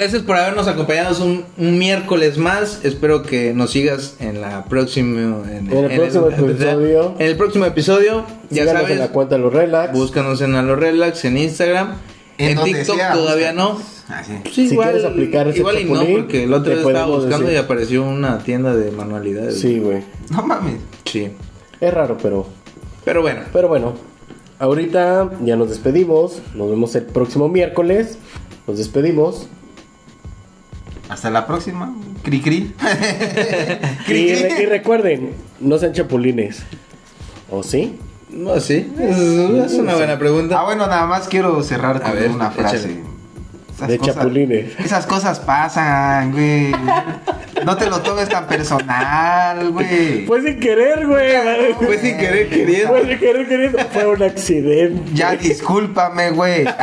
gracias por habernos acompañado un, un miércoles más. Espero que nos sigas en la próxima en, En el próximo episodio. En el próximo episodio, ya Síganos sabes, en la cuenta de los relax. búscanos en Alo Relax en Instagram. En, TikTok sea, todavía no. Ah, sí. Pues Si igual, quieres aplicar ese igual y no, porque el otro día estaba buscando decir. y apareció una tienda de manualidades. Sí, güey. No mames. Sí. Es raro, pero. Pero bueno, Pero bueno. Ahorita ya nos despedimos. Nos vemos el próximo miércoles. Nos despedimos. Hasta la próxima. Cri cri. Y, re- y recuerden, no sean chapulines. ¿O sí? no, sí, es, es una buena pregunta. Ah, bueno, nada más quiero cerrar con ver, una frase. échale. Esas De chapulines. Esas cosas pasan, güey. No te lo tomes tan personal, güey. Fue sin querer, güey. Fue sin querer queriendo. Fue sin querer queriendo. Fue un accidente. Ya discúlpame, güey.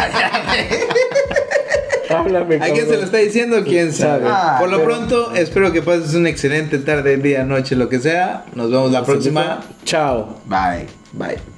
Háblame, ¿A quién se lo está diciendo? ¿Quién sabe? Ah, Por lo pero- pronto, espero que pases una excelente tarde, día, noche, lo que sea. Nos vemos la próxima. Chao. Bye. Bye.